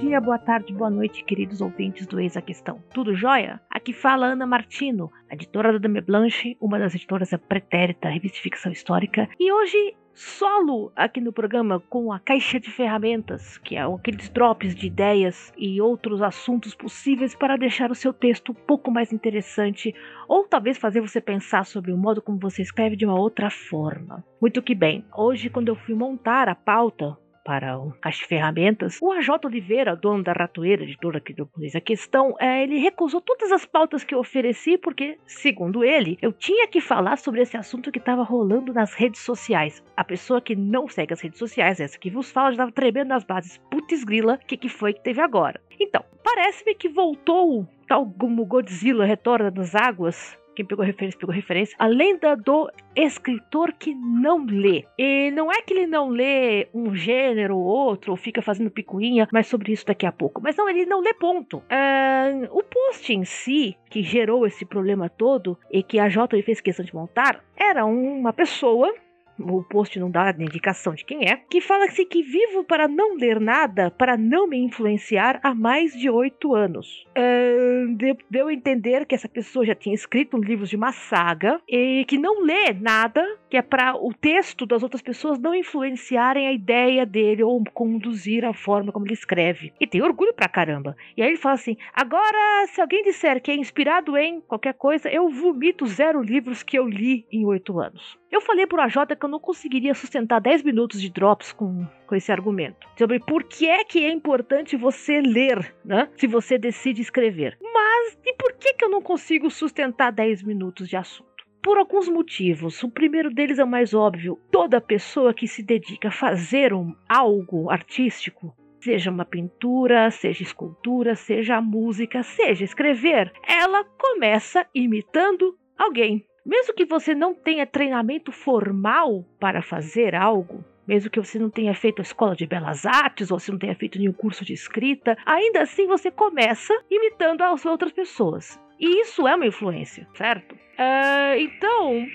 dia, boa tarde, boa noite, queridos ouvintes do Eis a Questão. Tudo jóia? Aqui fala Ana Martino, editora da Dame Blanche, uma das editoras da Pretérita, revista de ficção histórica. E hoje solo aqui no programa com a caixa de ferramentas, que é aqueles drops de ideias e outros assuntos possíveis para deixar o seu texto um pouco mais interessante ou talvez fazer você pensar sobre o modo como você escreve de uma outra forma. Muito que bem, hoje quando eu fui montar a pauta para o de Ferramentas, o AJ Oliveira, dono da Ratoeira, aqui do Polícia Questão, é, ele recusou todas as pautas que eu ofereci porque, segundo ele, eu tinha que falar sobre esse assunto que estava rolando nas redes sociais. A pessoa que não segue as redes sociais, essa que vos fala, já estava tremendo nas bases. Putz grila, o que, que foi que teve agora? Então, parece-me que voltou tal como Godzilla retorna das águas quem pegou referência, pegou referência. A lenda do escritor que não lê. E não é que ele não lê um gênero ou outro, ou fica fazendo picuinha, mas sobre isso daqui a pouco. Mas não, ele não lê ponto. Uh, o post em si, que gerou esse problema todo, e que a Jota fez questão de montar, era uma pessoa o post não dá indicação de quem é, que fala assim que vivo para não ler nada, para não me influenciar há mais de oito anos. Uh, deu, deu a entender que essa pessoa já tinha escrito livros de uma saga e que não lê nada, que é para o texto das outras pessoas não influenciarem a ideia dele ou conduzir a forma como ele escreve. E tem orgulho pra caramba. E aí ele fala assim: agora, se alguém disser que é inspirado em qualquer coisa, eu vomito zero livros que eu li em oito anos. Eu falei pro AJ que eu não conseguiria sustentar 10 minutos de drops com, com esse argumento. Sobre por que é que é importante você ler, né? Se você decide escrever. Mas e por que, que eu não consigo sustentar 10 minutos de assunto? Por alguns motivos. O primeiro deles é o mais óbvio. Toda pessoa que se dedica a fazer um, algo artístico seja uma pintura, seja escultura, seja música, seja escrever, ela começa imitando alguém. Mesmo que você não tenha treinamento formal para fazer algo, mesmo que você não tenha feito a escola de belas artes ou você não tenha feito nenhum curso de escrita, ainda assim você começa imitando as outras pessoas. E isso é uma influência, certo? Uh, então,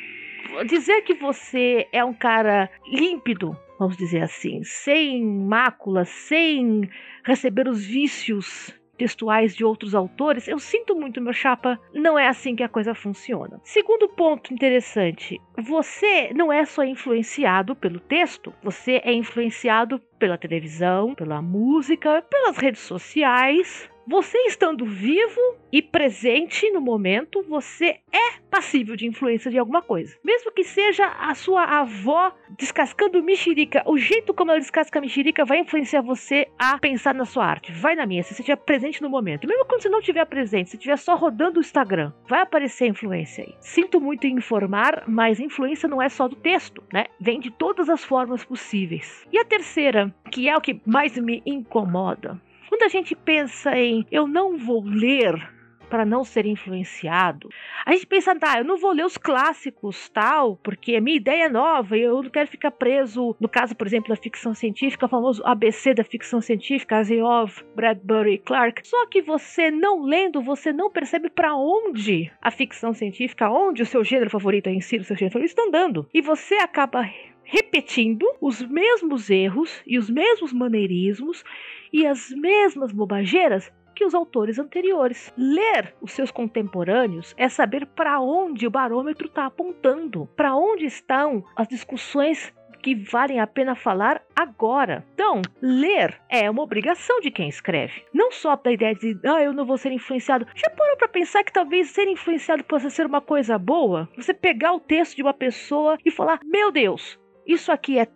dizer que você é um cara límpido, vamos dizer assim, sem máculas, sem receber os vícios textuais de outros autores, eu sinto muito, meu chapa, não é assim que a coisa funciona. Segundo ponto interessante, você não é só influenciado pelo texto, você é influenciado pela televisão, pela música, pelas redes sociais, você estando vivo e presente no momento, você é passível de influência de alguma coisa. Mesmo que seja a sua avó descascando mexerica, o jeito como ela descasca a mexerica vai influenciar você a pensar na sua arte. Vai na minha, se você estiver presente no momento. Mesmo quando você não estiver presente, se estiver só rodando o Instagram, vai aparecer influência aí. Sinto muito em informar, mas influência não é só do texto, né? Vem de todas as formas possíveis. E a terceira, que é o que mais me incomoda, quando a gente pensa em eu não vou ler para não ser influenciado. A gente pensa, tá, eu não vou ler os clássicos, tal, porque a minha ideia é nova e eu não quero ficar preso, no caso, por exemplo, da ficção científica, o famoso ABC da ficção científica, Asimov, Bradbury, Clark. Só que você não lendo, você não percebe para onde a ficção científica, onde o seu gênero favorito é em si, o seu gênero favorito, está andando. E você acaba repetindo os mesmos erros e os mesmos maneirismos e as mesmas bobageiras que os autores anteriores. Ler os seus contemporâneos é saber para onde o barômetro está apontando, para onde estão as discussões que valem a pena falar agora. Então, ler é uma obrigação de quem escreve. Não só da ideia de, ah, eu não vou ser influenciado. Já parou para pensar que talvez ser influenciado possa ser uma coisa boa? Você pegar o texto de uma pessoa e falar, meu Deus, isso aqui é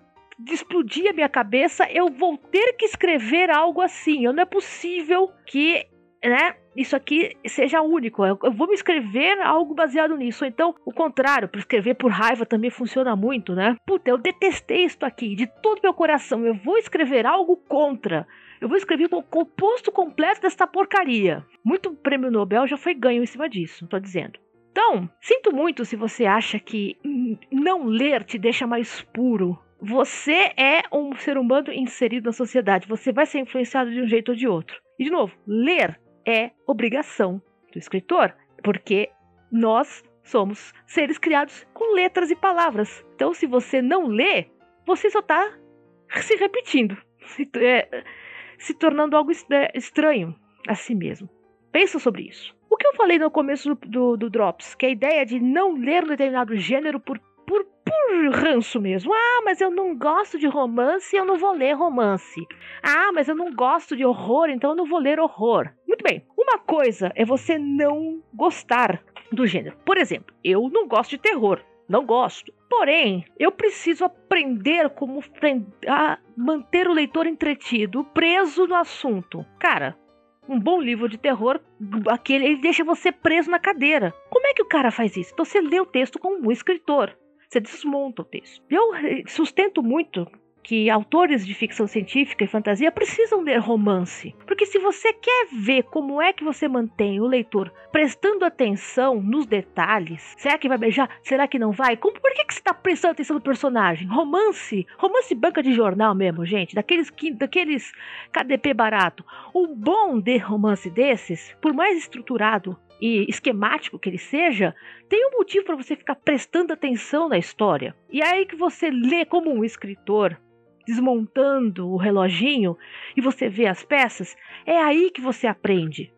explodir a minha cabeça, eu vou ter que escrever algo assim. Não é possível que, né, isso aqui seja único. Eu, eu vou me escrever algo baseado nisso. Então, o contrário, para escrever por raiva também funciona muito, né? Puta, eu detestei isso aqui de todo meu coração. Eu vou escrever algo contra. Eu vou escrever o composto completo desta porcaria. Muito prêmio Nobel já foi ganho em cima disso, tô dizendo. Então, sinto muito se você acha que não ler te deixa mais puro. Você é um ser humano inserido na sociedade. Você vai ser influenciado de um jeito ou de outro. E, de novo, ler é obrigação do escritor, porque nós somos seres criados com letras e palavras. Então, se você não lê, você só está se repetindo. É, se tornando algo estranho a si mesmo. Pensa sobre isso. Que eu falei no começo do, do, Drops, que a ideia de não ler um determinado gênero por, por, por ranço mesmo. Ah, mas eu não gosto de romance, eu não vou ler romance. Ah, mas eu não gosto de horror, então eu não vou ler horror. Muito bem. Uma coisa é você não gostar do gênero. Por exemplo, eu não gosto de terror. Não gosto. Porém, eu preciso aprender como a manter o leitor entretido, preso no assunto. Cara, um bom livro de terror, aquele ele deixa você preso na cadeira. Como é que o cara faz isso? Então você lê o texto como um escritor. Você desmonta o texto. Eu sustento muito que autores de ficção científica e fantasia precisam ler romance. Porque se você quer ver como é que você mantém o leitor prestando atenção nos detalhes, será que vai beijar? Será que não vai? Como, por que, que você está prestando atenção no personagem? Romance, romance banca de jornal mesmo, gente, daqueles, daqueles KDP barato. O bom de romance desses, por mais estruturado e esquemático que ele seja, tem um motivo para você ficar prestando atenção na história. E é aí que você lê como um escritor, desmontando o reloginho e você vê as peças, é aí que você aprende.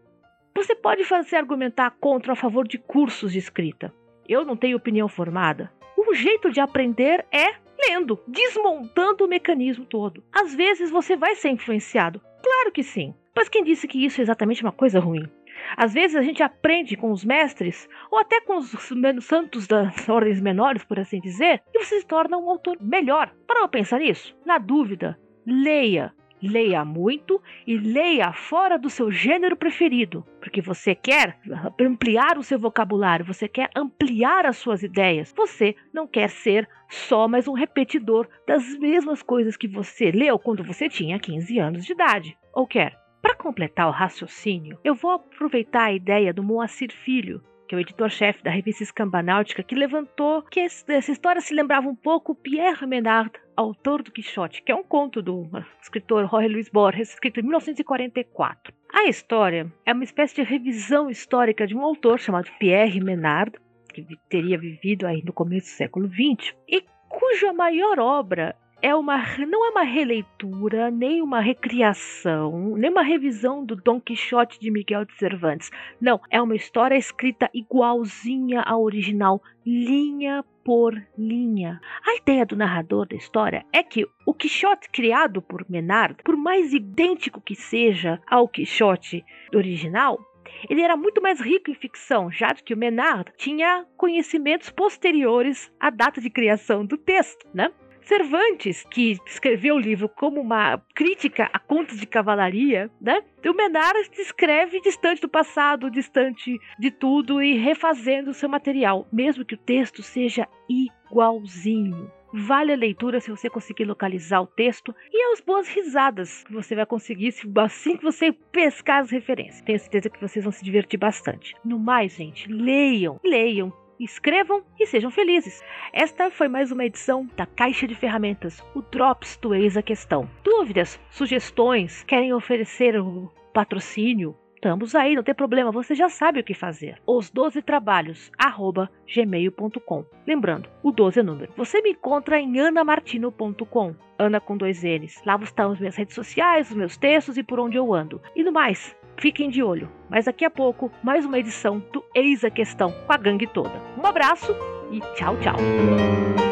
Você pode fazer argumentar contra ou a favor de cursos de escrita. Eu não tenho opinião formada. O jeito de aprender é lendo, desmontando o mecanismo todo. Às vezes você vai ser influenciado. Claro que sim. Mas quem disse que isso é exatamente uma coisa ruim? Às vezes a gente aprende com os mestres, ou até com os santos das ordens menores, por assim dizer, e você se torna um autor melhor. Para pensar nisso? Na dúvida, leia. Leia muito e leia fora do seu gênero preferido, porque você quer ampliar o seu vocabulário, você quer ampliar as suas ideias. Você não quer ser só mais um repetidor das mesmas coisas que você leu quando você tinha 15 anos de idade. Ou quer para completar o raciocínio, eu vou aproveitar a ideia do Moacir Filho, que é o editor-chefe da revista Escambanáutica, que levantou que essa história se lembrava um pouco Pierre Menard, autor do Quixote, que é um conto do escritor Jorge Luis Borges, escrito em 1944. A história é uma espécie de revisão histórica de um autor chamado Pierre Menard, que teria vivido aí no começo do século XX, e cuja maior obra é uma, não é uma releitura, nem uma recriação, nem uma revisão do Dom Quixote de Miguel de Cervantes. Não, é uma história escrita igualzinha à original, linha por linha. A ideia do narrador da história é que o Quixote criado por Menard, por mais idêntico que seja ao Quixote original, ele era muito mais rico em ficção, já que o Menard tinha conhecimentos posteriores à data de criação do texto, né? Cervantes, que escreveu o livro como uma crítica a contos de cavalaria, né? O Menard escreve distante do passado, distante de tudo e refazendo o seu material, mesmo que o texto seja igualzinho. Vale a leitura se você conseguir localizar o texto e as boas risadas que você vai conseguir assim que você pescar as referências. Tenho certeza que vocês vão se divertir bastante. No mais, gente, leiam, leiam, escrevam e sejam felizes. Esta foi mais uma edição da Caixa de Ferramentas, o Drops do Eis a Questão. Dúvidas, sugestões, querem oferecer o patrocínio? Estamos aí, não tem problema, você já sabe o que fazer. Os 12 trabalhos, arroba gmail.com. Lembrando, o 12 é número. Você me encontra em anamartino.com, Ana com dois N's. Lá estão as minhas redes sociais, os meus textos e por onde eu ando. E no mais, Fiquem de olho, mas daqui a pouco, mais uma edição do Eis a Questão com a gangue toda. Um abraço e tchau, tchau.